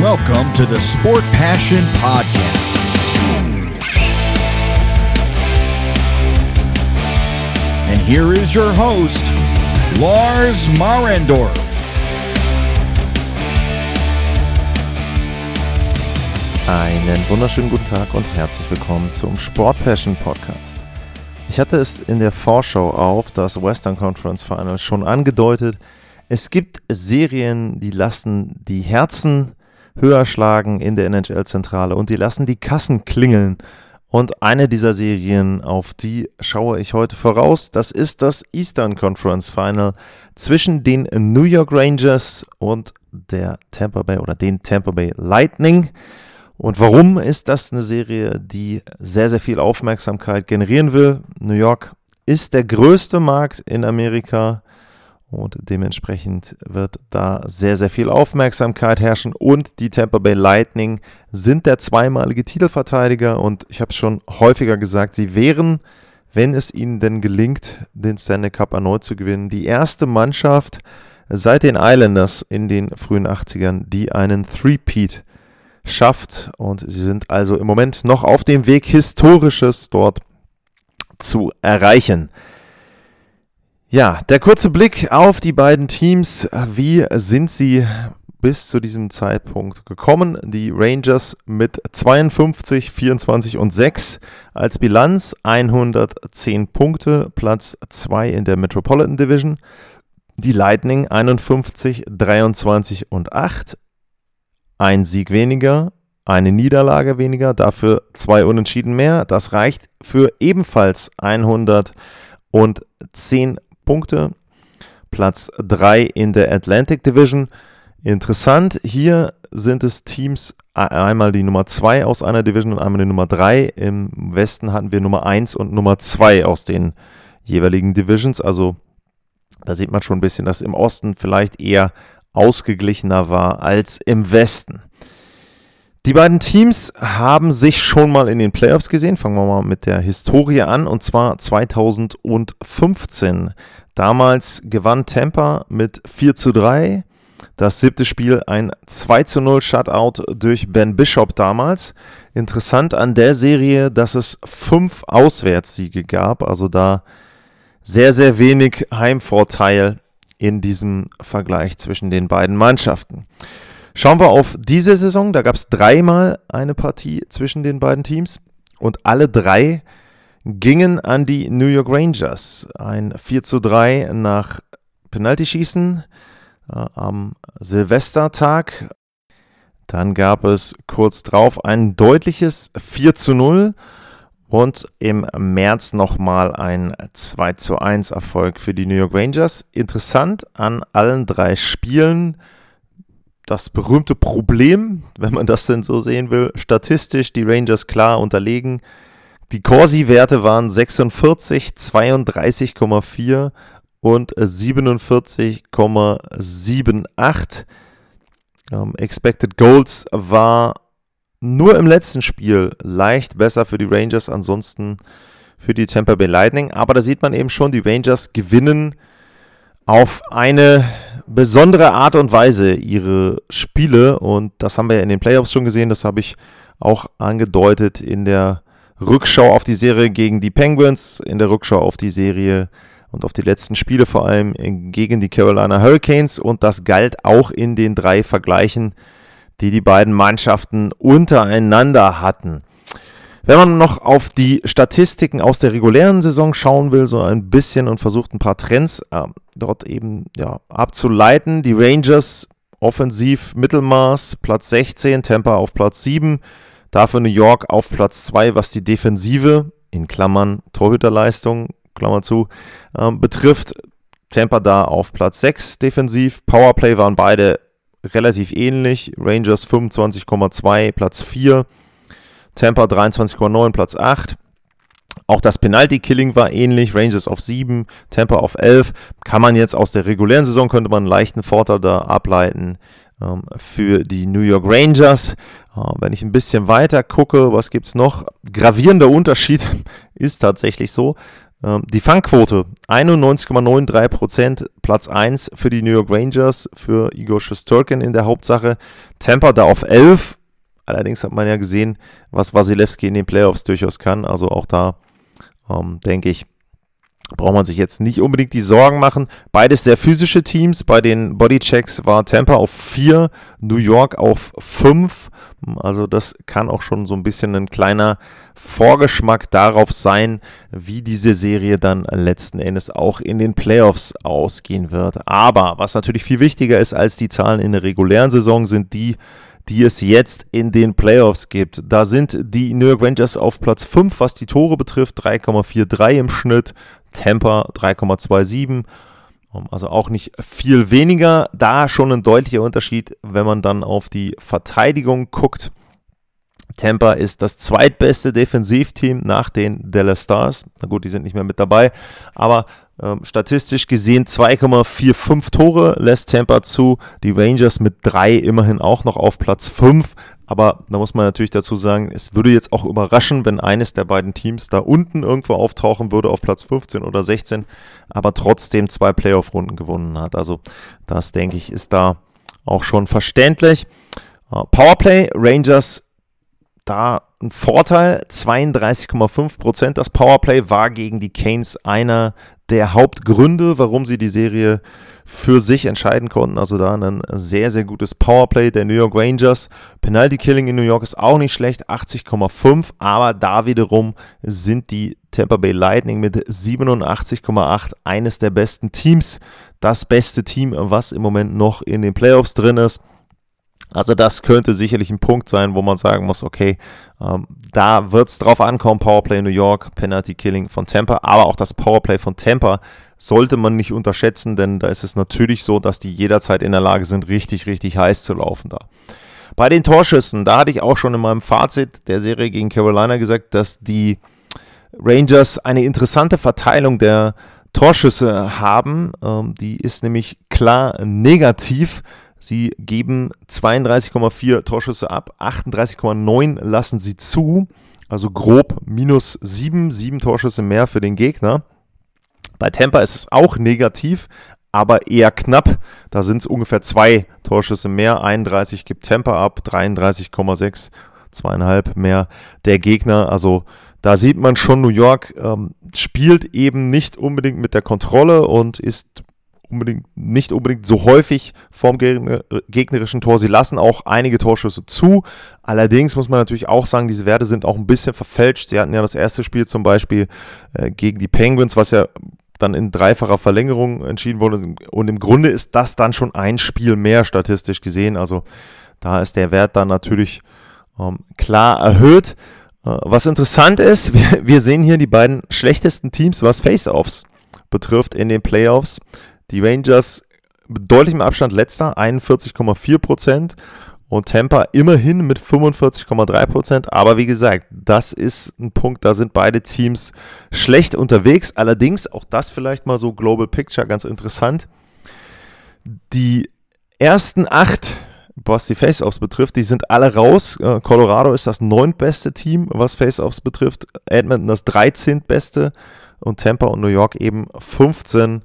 Welcome to the Sport Passion Podcast. And here is your host, Lars Marendorf. Einen wunderschönen guten Tag und herzlich willkommen zum Sport Passion Podcast. Ich hatte es in der Vorschau auf das Western Conference Final schon angedeutet. Es gibt Serien, die lassen die Herzen höher schlagen in der NHL-Zentrale und die lassen die Kassen klingeln. Und eine dieser Serien, auf die schaue ich heute voraus, das ist das Eastern Conference Final zwischen den New York Rangers und der Tampa Bay oder den Tampa Bay Lightning. Und warum ist das eine Serie, die sehr, sehr viel Aufmerksamkeit generieren will? New York ist der größte Markt in Amerika und dementsprechend wird da sehr, sehr viel Aufmerksamkeit herrschen. Und die Tampa Bay Lightning sind der zweimalige Titelverteidiger und ich habe es schon häufiger gesagt, sie wären, wenn es ihnen denn gelingt, den Stanley Cup erneut zu gewinnen, die erste Mannschaft seit den Islanders in den frühen 80ern, die einen Three-Peat schafft. Und sie sind also im Moment noch auf dem Weg, Historisches dort zu erreichen. Ja, der kurze Blick auf die beiden Teams. Wie sind sie bis zu diesem Zeitpunkt gekommen? Die Rangers mit 52, 24 und 6 als Bilanz, 110 Punkte, Platz 2 in der Metropolitan Division. Die Lightning 51, 23 und 8, ein Sieg weniger, eine Niederlage weniger, dafür zwei Unentschieden mehr. Das reicht für ebenfalls 110 Punkte. Platz 3 in der Atlantic Division. Interessant, hier sind es Teams, einmal die Nummer 2 aus einer Division und einmal die Nummer 3. Im Westen hatten wir Nummer 1 und Nummer 2 aus den jeweiligen Divisions. Also da sieht man schon ein bisschen, dass im Osten vielleicht eher ausgeglichener war als im Westen. Die beiden Teams haben sich schon mal in den Playoffs gesehen. Fangen wir mal mit der Historie an und zwar 2015. Damals gewann Tampa mit 4 zu 3. Das siebte Spiel ein 2 zu 0 Shutout durch Ben Bishop damals. Interessant an der Serie, dass es fünf Auswärtssiege gab, also da sehr, sehr wenig Heimvorteil in diesem Vergleich zwischen den beiden Mannschaften. Schauen wir auf diese Saison. Da gab es dreimal eine Partie zwischen den beiden Teams und alle drei gingen an die New York Rangers. Ein 4 zu 3 nach Penaltyschießen äh, am Silvestertag. Dann gab es kurz drauf ein deutliches 4 zu 0 und im März nochmal ein 2 zu 1 Erfolg für die New York Rangers. Interessant an allen drei Spielen das berühmte Problem, wenn man das denn so sehen will, statistisch die Rangers klar unterlegen. Die Corsi-Werte waren 46, 32,4 und 47,78. Ähm, Expected Goals war nur im letzten Spiel leicht besser für die Rangers, ansonsten für die Tampa Bay Lightning. Aber da sieht man eben schon, die Rangers gewinnen auf eine besondere Art und Weise ihre Spiele. Und das haben wir ja in den Playoffs schon gesehen. Das habe ich auch angedeutet in der Rückschau auf die Serie gegen die Penguins, in der Rückschau auf die Serie und auf die letzten Spiele vor allem gegen die Carolina Hurricanes. Und das galt auch in den drei Vergleichen die die beiden Mannschaften untereinander hatten. Wenn man noch auf die Statistiken aus der regulären Saison schauen will, so ein bisschen und versucht ein paar Trends äh, dort eben ja, abzuleiten, die Rangers offensiv Mittelmaß, Platz 16, Tampa auf Platz 7, dafür New York auf Platz 2, was die Defensive, in Klammern Torhüterleistung, Klammer zu, äh, betrifft. Tampa da auf Platz 6 defensiv. Powerplay waren beide relativ ähnlich. Rangers 25,2, Platz 4. Tampa 23,9, Platz 8. Auch das Penalty-Killing war ähnlich. Rangers auf 7, Tampa auf 11. Kann man jetzt aus der regulären Saison, könnte man einen leichten Vorteil da ableiten ähm, für die New York Rangers. Äh, wenn ich ein bisschen weiter gucke, was gibt es noch? Gravierender Unterschied ist tatsächlich so. Ähm, die Fangquote 91,93%, Platz 1 für die New York Rangers, für Igor Shosturkin in der Hauptsache. Tampa da auf 11. Allerdings hat man ja gesehen, was Wasilewski in den Playoffs durchaus kann. Also auch da ähm, denke ich, braucht man sich jetzt nicht unbedingt die Sorgen machen. Beides sehr physische Teams. Bei den Bodychecks war Tampa auf 4, New York auf 5. Also das kann auch schon so ein bisschen ein kleiner Vorgeschmack darauf sein, wie diese Serie dann letzten Endes auch in den Playoffs ausgehen wird. Aber was natürlich viel wichtiger ist als die Zahlen in der regulären Saison, sind die, die es jetzt in den Playoffs gibt. Da sind die New York Rangers auf Platz 5, was die Tore betrifft, 3,43 im Schnitt. Tampa 3,27. Also auch nicht viel weniger. Da schon ein deutlicher Unterschied, wenn man dann auf die Verteidigung guckt. Tampa ist das zweitbeste Defensivteam nach den Dallas Stars. Na gut, die sind nicht mehr mit dabei, aber statistisch gesehen 2,45 Tore lässt Tampa zu. Die Rangers mit drei immerhin auch noch auf Platz 5. Aber da muss man natürlich dazu sagen, es würde jetzt auch überraschen, wenn eines der beiden Teams da unten irgendwo auftauchen würde auf Platz 15 oder 16, aber trotzdem zwei Playoff-Runden gewonnen hat. Also das denke ich ist da auch schon verständlich. Äh, Powerplay, Rangers da ein Vorteil, 32,5% Das Powerplay war gegen die Canes einer der Hauptgründe, warum sie die Serie für sich entscheiden konnten. Also da ein sehr, sehr gutes Powerplay der New York Rangers. Penalty Killing in New York ist auch nicht schlecht, 80,5, aber da wiederum sind die Tampa Bay Lightning mit 87,8 eines der besten Teams. Das beste Team, was im Moment noch in den Playoffs drin ist. Also das könnte sicherlich ein Punkt sein, wo man sagen muss, okay, ähm, da wird es drauf ankommen, Powerplay New York, Penalty Killing von Tampa, aber auch das Powerplay von Tampa sollte man nicht unterschätzen, denn da ist es natürlich so, dass die jederzeit in der Lage sind, richtig, richtig heiß zu laufen da. Bei den Torschüssen, da hatte ich auch schon in meinem Fazit der Serie gegen Carolina gesagt, dass die Rangers eine interessante Verteilung der Torschüsse haben. Ähm, die ist nämlich klar negativ. Sie geben 32,4 Torschüsse ab, 38,9 lassen sie zu, also grob minus 7, 7 Torschüsse mehr für den Gegner. Bei Tampa ist es auch negativ, aber eher knapp. Da sind es ungefähr zwei Torschüsse mehr. 31 gibt Tampa ab, 33,6, zweieinhalb mehr der Gegner. Also da sieht man schon, New York ähm, spielt eben nicht unbedingt mit der Kontrolle und ist unbedingt, nicht unbedingt so häufig vorm gegnerischen Tor. Sie lassen auch einige Torschüsse zu. Allerdings muss man natürlich auch sagen, diese Werte sind auch ein bisschen verfälscht. Sie hatten ja das erste Spiel zum Beispiel äh, gegen die Penguins, was ja dann in dreifacher Verlängerung entschieden wurde. Und im Grunde ist das dann schon ein Spiel mehr statistisch gesehen. Also da ist der Wert dann natürlich ähm, klar erhöht. Äh, was interessant ist, wir, wir, sehen hier die beiden schlechtesten Teams, was Face-Offs betrifft in den Playoffs. Die Rangers mit deutlichem Abstand letzter, 41,4 Prozent. Und Tampa immerhin mit 45,3 Prozent. Aber wie gesagt, das ist ein Punkt, da sind beide Teams schlecht unterwegs. Allerdings, auch das vielleicht mal so Global Picture ganz interessant. Die ersten acht, was die Face-Offs betrifft, die sind alle raus. Äh, Colorado ist das neuntbeste Team, was Face-Offs betrifft. Edmonton das 13. beste. Und Tampa und New York eben 15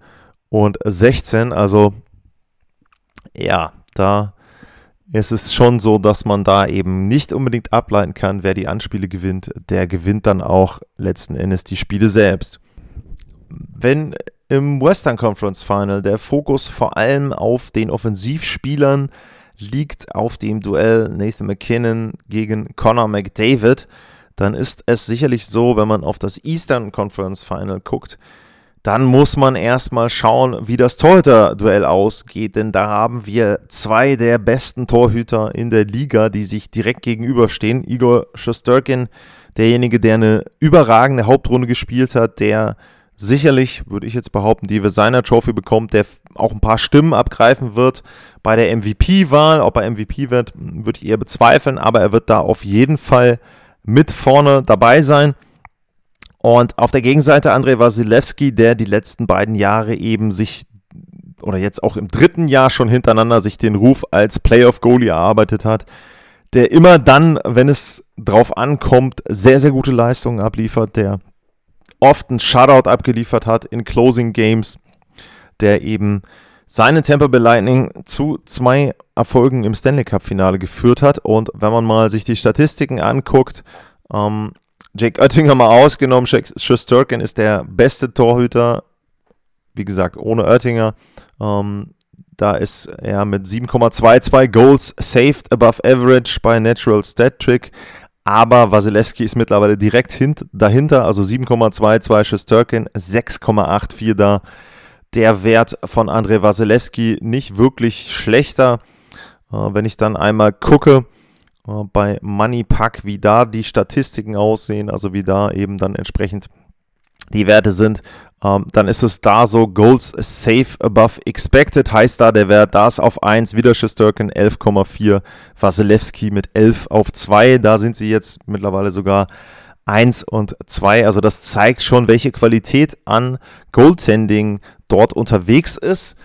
und 16. Also, ja, da es ist schon so, dass man da eben nicht unbedingt ableiten kann, wer die Anspiele gewinnt. Der gewinnt dann auch letzten Endes die Spiele selbst. Wenn im Western Conference Final der Fokus vor allem auf den Offensivspielern liegt, auf dem Duell Nathan McKinnon gegen Connor McDavid, dann ist es sicherlich so, wenn man auf das Eastern Conference Final guckt, dann muss man erstmal schauen, wie das Torhüter-Duell ausgeht, denn da haben wir zwei der besten Torhüter in der Liga, die sich direkt gegenüberstehen. Igor Shosturkin, derjenige, der eine überragende Hauptrunde gespielt hat, der sicherlich, würde ich jetzt behaupten, die Designer Trophy bekommt, der auch ein paar Stimmen abgreifen wird bei der MVP-Wahl. Ob er MVP wird, würde ich eher bezweifeln, aber er wird da auf jeden Fall mit vorne dabei sein. Und auf der Gegenseite Andrei Wasilewski, der die letzten beiden Jahre eben sich oder jetzt auch im dritten Jahr schon hintereinander sich den Ruf als Playoff-Goalie erarbeitet hat, der immer dann, wenn es drauf ankommt, sehr, sehr gute Leistungen abliefert, der oft einen Shutout abgeliefert hat in Closing Games, der eben seine Tampa Bay Lightning zu zwei Erfolgen im Stanley Cup Finale geführt hat. Und wenn man mal sich die Statistiken anguckt, ähm, Jake Oettinger mal ausgenommen, Schusterkin ist der beste Torhüter, wie gesagt, ohne Oettinger. Ähm, da ist er mit 7,22 Goals saved above average bei Natural Stat Trick. Aber Wasilewski ist mittlerweile direkt hint dahinter, also 7,22 Schusterkin, 6,84 da. Der Wert von Andrei Wasilewski nicht wirklich schlechter. Äh, wenn ich dann einmal gucke, bei MoneyPack, wie da die Statistiken aussehen, also wie da eben dann entsprechend die Werte sind, ähm, dann ist es da so, Goals safe above expected, heißt da der Wert, da ist auf 1, wieder Schusterkin 11,4, Wasilewski mit 11 auf 2, da sind sie jetzt mittlerweile sogar 1 und 2, also das zeigt schon, welche Qualität an Goaltending dort unterwegs ist.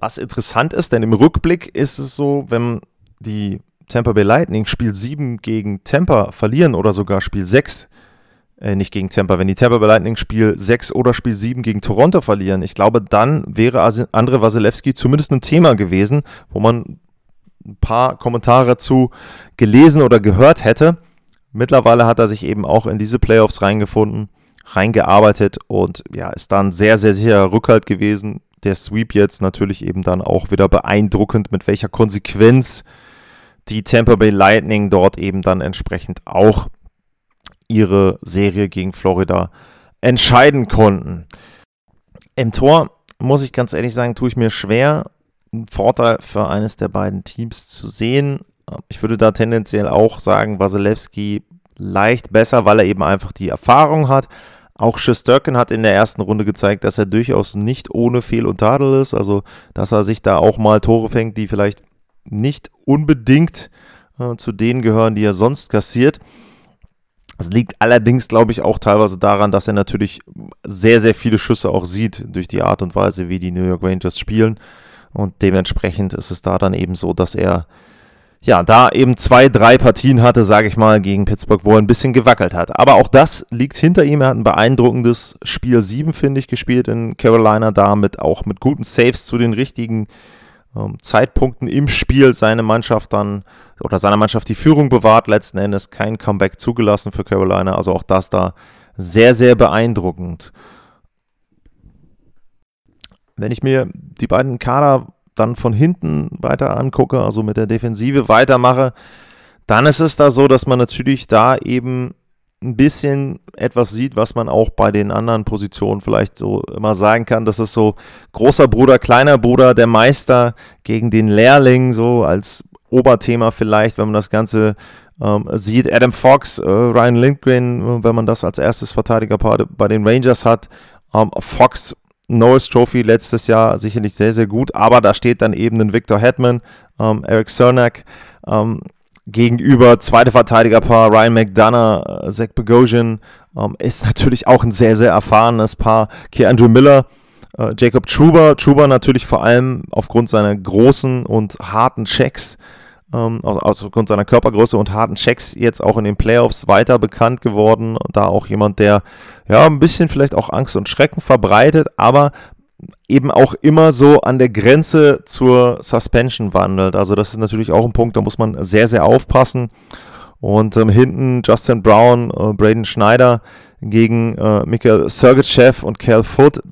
Was interessant ist, denn im Rückblick ist es so, wenn die Tampa Bay Lightning Spiel 7 gegen Tampa verlieren oder sogar Spiel 6, äh, nicht gegen Tampa, wenn die Tampa Bay Lightning Spiel 6 oder Spiel 7 gegen Toronto verlieren, ich glaube, dann wäre Andre Wasilewski zumindest ein Thema gewesen, wo man ein paar Kommentare zu gelesen oder gehört hätte. Mittlerweile hat er sich eben auch in diese Playoffs reingefunden, reingearbeitet und ja, ist dann sehr, sehr sicher Rückhalt gewesen. Der Sweep jetzt natürlich eben dann auch wieder beeindruckend, mit welcher Konsequenz die Tampa Bay Lightning dort eben dann entsprechend auch ihre Serie gegen Florida entscheiden konnten. Im Tor muss ich ganz ehrlich sagen, tue ich mir schwer, einen Vorteil für eines der beiden Teams zu sehen. Ich würde da tendenziell auch sagen, Wasilewski leicht besser, weil er eben einfach die Erfahrung hat. Auch Schusterkin hat in der ersten Runde gezeigt, dass er durchaus nicht ohne Fehl und Tadel ist. Also, dass er sich da auch mal Tore fängt, die vielleicht nicht unbedingt äh, zu denen gehören, die er sonst kassiert. Es liegt allerdings, glaube ich, auch teilweise daran, dass er natürlich sehr, sehr viele Schüsse auch sieht durch die Art und Weise, wie die New York Rangers spielen. Und dementsprechend ist es da dann eben so, dass er ja da eben zwei, drei Partien hatte, sage ich mal, gegen Pittsburgh, wo er ein bisschen gewackelt hat. Aber auch das liegt hinter ihm. Er hat ein beeindruckendes Spiel 7, finde ich, gespielt in Carolina, damit auch mit guten Saves zu den richtigen Zeitpunkten im Spiel seine Mannschaft dann oder seiner Mannschaft die Führung bewahrt, letzten Endes kein Comeback zugelassen für Carolina, also auch das da sehr, sehr beeindruckend. Wenn ich mir die beiden Kader dann von hinten weiter angucke, also mit der Defensive weitermache, dann ist es da so, dass man natürlich da eben ein bisschen etwas sieht, was man auch bei den anderen Positionen vielleicht so immer sagen kann. Das ist so großer Bruder, kleiner Bruder, der Meister gegen den Lehrling, so als Oberthema vielleicht, wenn man das Ganze ähm, sieht. Adam Fox, äh, Ryan Lindgren, wenn man das als erstes Verteidigerpaar bei den Rangers hat. Ähm, Fox, Norris Trophy letztes Jahr sicherlich sehr, sehr gut, aber da steht dann eben ein Victor Hetman, ähm, Eric Cernak, ähm, gegenüber zweite Verteidigerpaar Ryan McDonough, äh, Zach Bogosian ähm, ist natürlich auch ein sehr, sehr erfahrenes Paar. Kia Andrew Miller, äh, Jacob Truber. Truber natürlich vor allem aufgrund seiner großen und harten Checks, ähm, aufgrund seiner Körpergröße und harten Checks jetzt auch in den Playoffs weiter bekannt geworden. Da auch jemand, der ja ein bisschen vielleicht auch Angst und Schrecken verbreitet, aber eben auch immer so an der Grenze zur Suspension wandelt. Also das ist natürlich auch ein Punkt, da muss man sehr, sehr aufpassen. Und ähm, hinten Justin Brown, äh, Braden Schneider gegen äh, Michael Sergeyev und Cal Foot.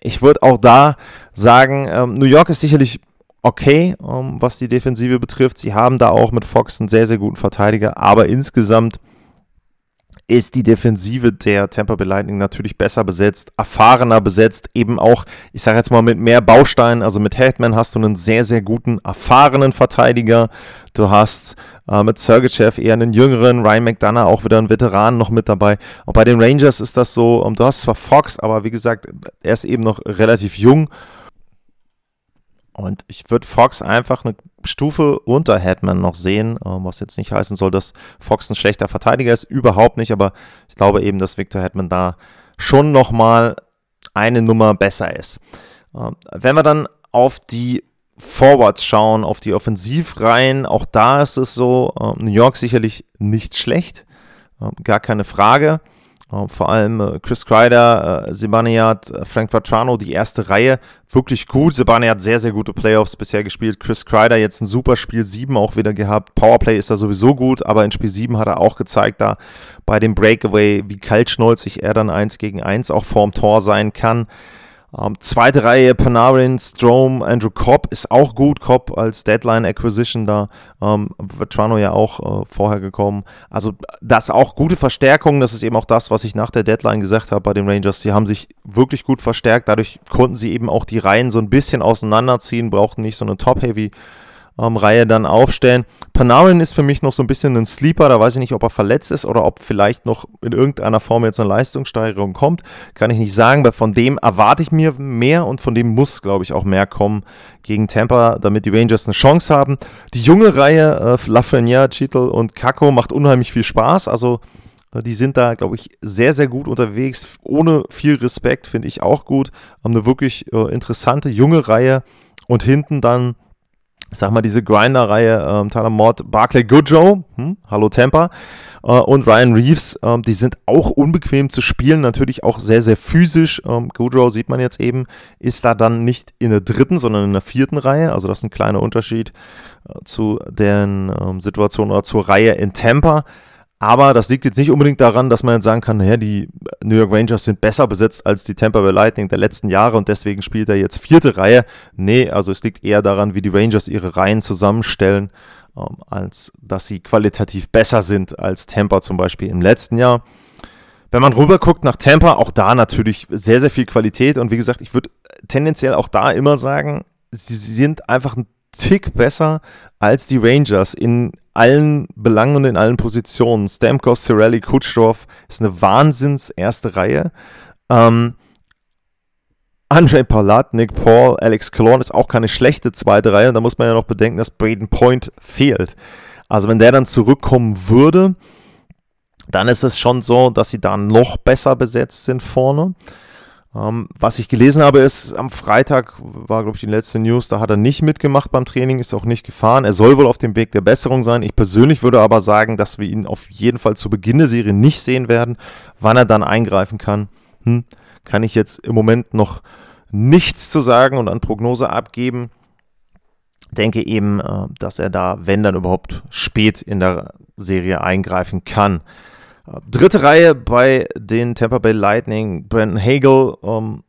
Ich würde auch da sagen, ähm, New York ist sicherlich okay, ähm, was die Defensive betrifft. Sie haben da auch mit Fox einen sehr, sehr guten Verteidiger, aber insgesamt ist die Defensive der Tampa Bay Lightning natürlich besser besetzt, erfahrener besetzt, eben auch, ich sage jetzt mal, mit mehr Bausteinen. Also mit Hetman hast du einen sehr, sehr guten, erfahrenen Verteidiger. Du hast äh, mit Sergeyev eher einen jüngeren, Ryan McDonough auch wieder einen Veteran noch mit dabei. Und bei den Rangers ist das so, um, du hast zwar Fox, aber wie gesagt, er ist eben noch relativ jung und ich würde Fox einfach eine Stufe unter Hetman noch sehen, ähm, was jetzt nicht heißen soll, dass Fox ein schlechter Verteidiger ist, überhaupt nicht, aber ich glaube eben, dass Victor Hetman da schon nochmal eine Nummer besser ist. Ähm, wenn wir dann auf die Forwards schauen, auf die Offensivreihen, auch da ist es so, ähm, New York sicherlich nicht schlecht, gar keine Frage. Vor allem äh, Chris Kreider, äh, Sebaniat, äh, Frank Vatrano, die erste Reihe, wirklich gut. Sebaniat sehr, sehr gute Playoffs bisher gespielt. Chris Kreider jetzt ein super Spiel 7 auch wieder gehabt. Powerplay ist er sowieso gut, aber in Spiel 7 hat er auch gezeigt, da bei dem Breakaway, wie kaltschnäuzig er dann 1 gegen 1 auch vorm Tor sein kann. Ähm, zweite Reihe, Panarin, Strom, Andrew Cobb ist auch gut. Cobb als Deadline Acquisition da. Ähm, Vetrano ja auch äh, vorher gekommen. Also das auch gute Verstärkung. Das ist eben auch das, was ich nach der Deadline gesagt habe bei den Rangers. Sie haben sich wirklich gut verstärkt. Dadurch konnten sie eben auch die Reihen so ein bisschen auseinanderziehen, brauchten nicht so eine Top-Heavy ähm, Reihe dann aufstellen. Panarin ist für mich noch so ein bisschen ein Sleeper, da weiß ich nicht, ob er verletzt ist oder ob vielleicht noch in irgendeiner Form jetzt eine Leistungssteigerung kommt. Kann ich nicht sagen, weil von dem erwarte ich mir mehr und von dem muss, glaube ich, auch mehr kommen gegen Tampa, damit die Rangers eine Chance haben. Die junge Reihe, äh, Lafreniere, Cheetle und Kako macht unheimlich viel Spaß, also äh, die sind da, glaube ich, sehr, sehr gut unterwegs. Ohne viel Respekt finde ich auch gut. Haben eine wirklich äh, interessante junge Reihe. Und hinten dann sag mal, diese Grinder-Reihe, ähm, Tyler Mott, Barclay Goodrow, hm, hallo Tampa, äh, und Ryan Reeves, ähm, die sind auch unbequem zu spielen, natürlich auch sehr, sehr physisch. Ähm, Goodrow sieht man jetzt eben, ist da dann nicht in der dritten, sondern in der vierten Reihe, also das ist ein kleiner Unterschied äh, zu den ähm, Situationen oder zur Reihe in Tampa. Aber das liegt jetzt nicht unbedingt daran, dass man jetzt sagen kann, naja, die New York Rangers sind besser besetzt als die Tampa Bay Lightning der letzten Jahre und deswegen spielt er jetzt vierte Reihe. Nee, also es liegt eher daran, wie die Rangers ihre Reihen zusammenstellen, ähm, als dass sie qualitativ besser sind als Tampa zum Beispiel im letzten Jahr. Wenn man rüber guckt nach Tampa, auch da natürlich sehr, sehr viel Qualität und wie gesagt, ich würde tendenziell auch da immer sagen, sie sind einfach ein Tick besser als die Rangers in allen Belangen und in allen Positionen. Stamkos, Cirelli, Kutschdorf ist eine Wahnsinns erste Reihe. Ähm, Andre Palat, Nick Paul, Alex Cologne ist auch keine schlechte zweite Reihe. Da muss man ja noch bedenken, dass Braden Point fehlt. Also wenn der dann zurückkommen würde, dann ist es schon so, dass sie da noch besser besetzt sind vorne. Ähm, was ich gelesen habe, ist, am Freitag war, glaube ich, die letzte News, da hat er nicht mitgemacht beim Training, ist auch nicht gefahren. Er soll wohl auf dem Weg der Besserung sein. Ich persönlich würde aber sagen, dass wir ihn auf jeden Fall zu Beginn der Serie nicht sehen werden. Wann er dann eingreifen kann, hm, kann ich jetzt im Moment noch nichts zu sagen und an Prognose abgeben. Denke eben, äh, dass er da, wenn dann überhaupt, spät in der Serie eingreifen kann. Dritte Reihe bei den Tampa Bay Lightning. Brandon Hagel ähm,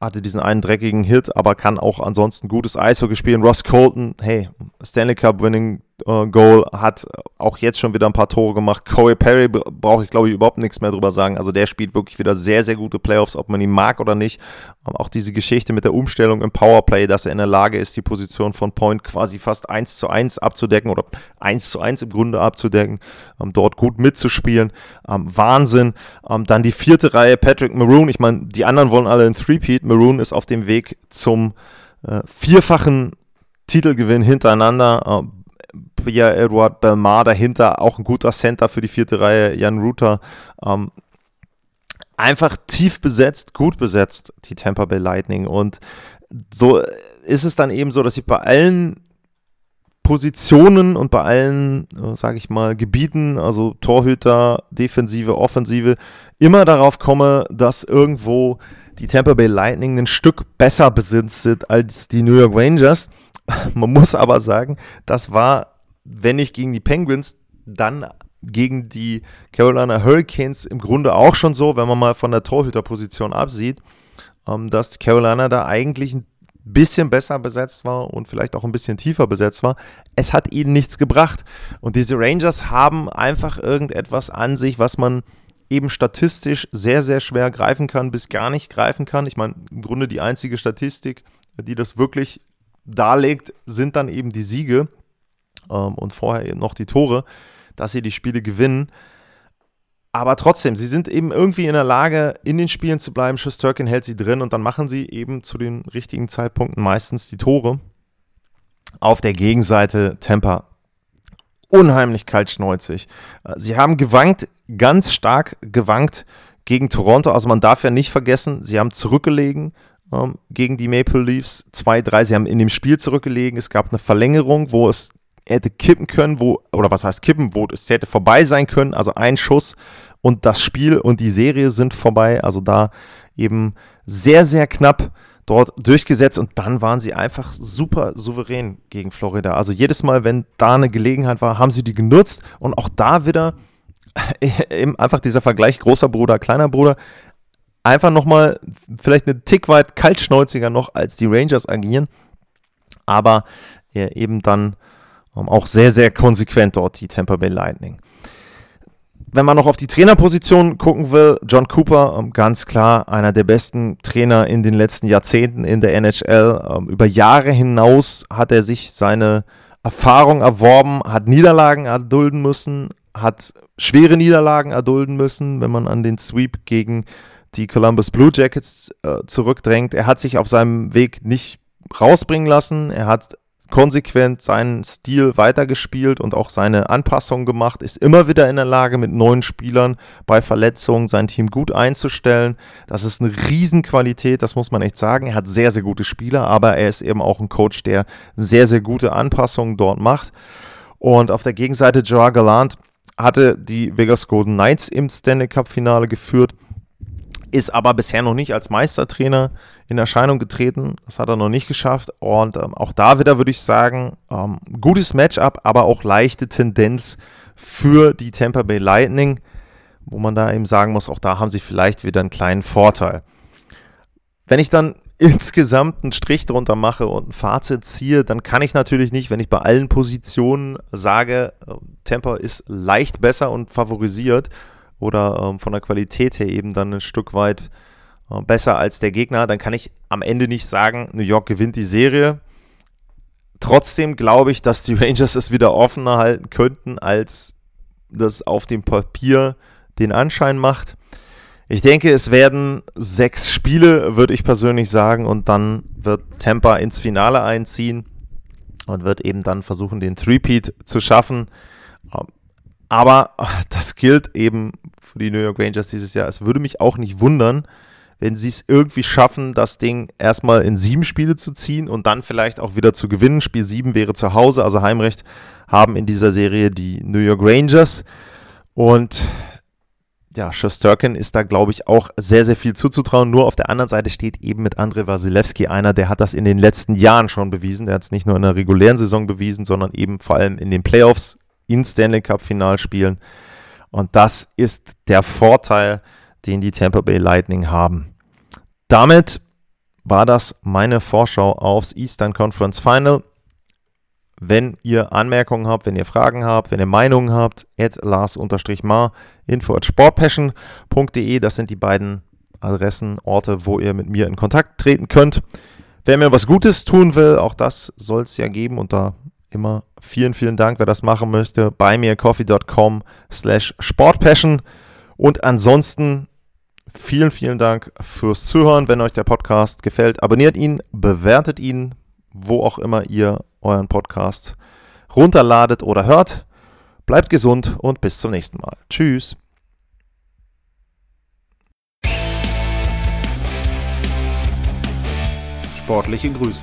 hatte diesen einen dreckigen Hit, aber kann auch ansonsten gutes Eishockey spielen. Ross Colton, hey, Stanley Cup Winning Goal, hat auch jetzt schon wieder ein paar Tore gemacht. Corey Perry brauche ich, glaube ich, überhaupt nichts mehr drüber sagen. Also der spielt wirklich wieder sehr, sehr gute Playoffs, ob man ihn mag oder nicht. Ähm, auch diese Geschichte mit der Umstellung im Powerplay, dass er in der Lage ist, die Position von Point quasi fast 1 zu 1 abzudecken oder 1 zu 1 im Grunde abzudecken, ähm, dort gut mitzuspielen. Ähm, Wahnsinn. Dann die vierte Reihe, Patrick Maroon. Ich meine, die anderen wollen alle in Threepeat. Maroon ist auf dem Weg zum äh, vierfachen Titelgewinn hintereinander. Äh, Pierre-Edouard Belmar dahinter, auch ein guter Center für die vierte Reihe, Jan Ruther. Ähm, einfach tief besetzt, gut besetzt, die Tampa Bay Lightning. Und so ist es dann eben so, dass ich bei allen Positionen und bei allen, äh, sage ich mal, Gebieten, also Torhüter, Defensive, Offensive, immer darauf komme, dass irgendwo die Tampa Bay Lightning ein Stück besser besetzt sind als die New York Rangers. Man muss aber sagen, das war, wenn nicht gegen die Penguins, dann gegen die Carolina Hurricanes im Grunde auch schon so, wenn man mal von der Torhüterposition absieht, ähm, dass Carolina da eigentlich ein bisschen besser besetzt war und vielleicht auch ein bisschen tiefer besetzt war. Es hat ihnen nichts gebracht. Und diese Rangers haben einfach irgendetwas an sich, was man eben statistisch sehr, sehr schwer greifen kann, bis gar nicht greifen kann. Ich meine, im Grunde die einzige Statistik, die das wirklich darlegt, sind dann eben die Siege ähm, und vorher noch die Tore, dass sie die Spiele gewinnen. Aber trotzdem, sie sind eben irgendwie in der Lage, in den Spielen zu bleiben. Schusterkin hält sie drin und dann machen sie eben zu den richtigen Zeitpunkten meistens die Tore. Auf der Gegenseite Temper unheimlich kaltschnäuzig. Äh, sie haben gewankt, ganz stark gewankt gegen Toronto. Also man darf ja nicht vergessen, sie haben zurückgelegen ähm, gegen die Maple Leafs 2-3. Sie haben in dem Spiel zurückgelegen. Es gab eine Verlängerung, wo es hätte kippen können, wo, oder was heißt kippen, wo es hätte vorbei sein können. Also ein Schuss und das Spiel und die Serie sind vorbei. Also da eben sehr, sehr knapp dort durchgesetzt und dann waren sie einfach super souverän gegen Florida. Also jedes Mal, wenn da eine Gelegenheit war, haben sie die genutzt und auch da wieder eben einfach dieser Vergleich großer Bruder, kleiner Bruder. Einfach nochmal vielleicht eine Tick weit kaltschnäuziger noch als die Rangers agieren, aber eben dann auch sehr, sehr konsequent dort die Tampa Bay Lightning wenn man noch auf die Trainerposition gucken will, John Cooper, ähm, ganz klar einer der besten Trainer in den letzten Jahrzehnten in der NHL. Ähm, über Jahre hinaus hat er sich seine Erfahrung erworben, hat Niederlagen erdulden müssen, hat schwere Niederlagen erdulden müssen, wenn man an den Sweep gegen die Columbus Blue Jackets äh, zurückdrängt. Er hat sich auf seinem Weg nicht rausbringen lassen. Er hat konsequent seinen Stil weitergespielt und auch seine Anpassungen gemacht, ist immer wieder in der Lage, mit neuen Spielern bei Verletzungen sein Team gut einzustellen. Das ist eine Riesenqualität, das muss man echt sagen. Er hat sehr, sehr gute Spieler, aber er ist eben auch ein Coach, der sehr, sehr gute Anpassungen dort macht. Und auf der Gegenseite Gerard Gallant hatte die Vegas Golden Knights im Stanley Cup Finale geführt ist aber bisher noch nicht als Meistertrainer in Erscheinung getreten. Das hat er noch nicht geschafft. Und ähm, auch da wieder würde ich sagen, ähm, gutes Matchup, aber auch leichte Tendenz für die Tampa Bay Lightning, wo man da eben sagen muss, auch da haben sie vielleicht wieder einen kleinen Vorteil. Wenn ich dann insgesamt einen Strich drunter mache und ein Fazit ziehe, dann kann ich natürlich nicht, wenn ich bei allen Positionen sage, äh, Tampa ist leicht besser und favorisiert, oder ähm, von der Qualität her eben dann ein Stück weit äh, besser als der Gegner, dann kann ich am Ende nicht sagen, New York gewinnt die Serie. Trotzdem glaube ich, dass die Rangers es wieder offener halten könnten, als das auf dem Papier den Anschein macht. Ich denke, es werden sechs Spiele, würde ich persönlich sagen, und dann wird Tampa ins Finale einziehen und wird eben dann versuchen, den Threepeat zu schaffen. Aber das gilt eben für die New York Rangers dieses Jahr. Es würde mich auch nicht wundern, wenn sie es irgendwie schaffen, das Ding erstmal in sieben Spiele zu ziehen und dann vielleicht auch wieder zu gewinnen. Spiel sieben wäre zu Hause, also Heimrecht haben in dieser Serie die New York Rangers. Und ja, Shostakin ist da, glaube ich, auch sehr, sehr viel zuzutrauen. Nur auf der anderen Seite steht eben mit Andrei Wasilewski einer, der hat das in den letzten Jahren schon bewiesen. Der hat es nicht nur in der regulären Saison bewiesen, sondern eben vor allem in den Playoffs in Stanley Cup Finalspielen. Und das ist der Vorteil, den die Tampa Bay Lightning haben. Damit war das meine Vorschau aufs Eastern Conference Final. Wenn ihr Anmerkungen habt, wenn ihr Fragen habt, wenn ihr Meinungen habt, at Lars-Mar, info at sportpassion.de, das sind die beiden Adressen, Orte, wo ihr mit mir in Kontakt treten könnt. Wer mir was Gutes tun will, auch das soll es ja geben und da immer vielen, vielen Dank, wer das machen möchte. Bei mir coffee.com slash sportpassion. Und ansonsten vielen, vielen Dank fürs Zuhören. Wenn euch der Podcast gefällt, abonniert ihn, bewertet ihn, wo auch immer ihr euren Podcast runterladet oder hört. Bleibt gesund und bis zum nächsten Mal. Tschüss. Sportliche Grüße.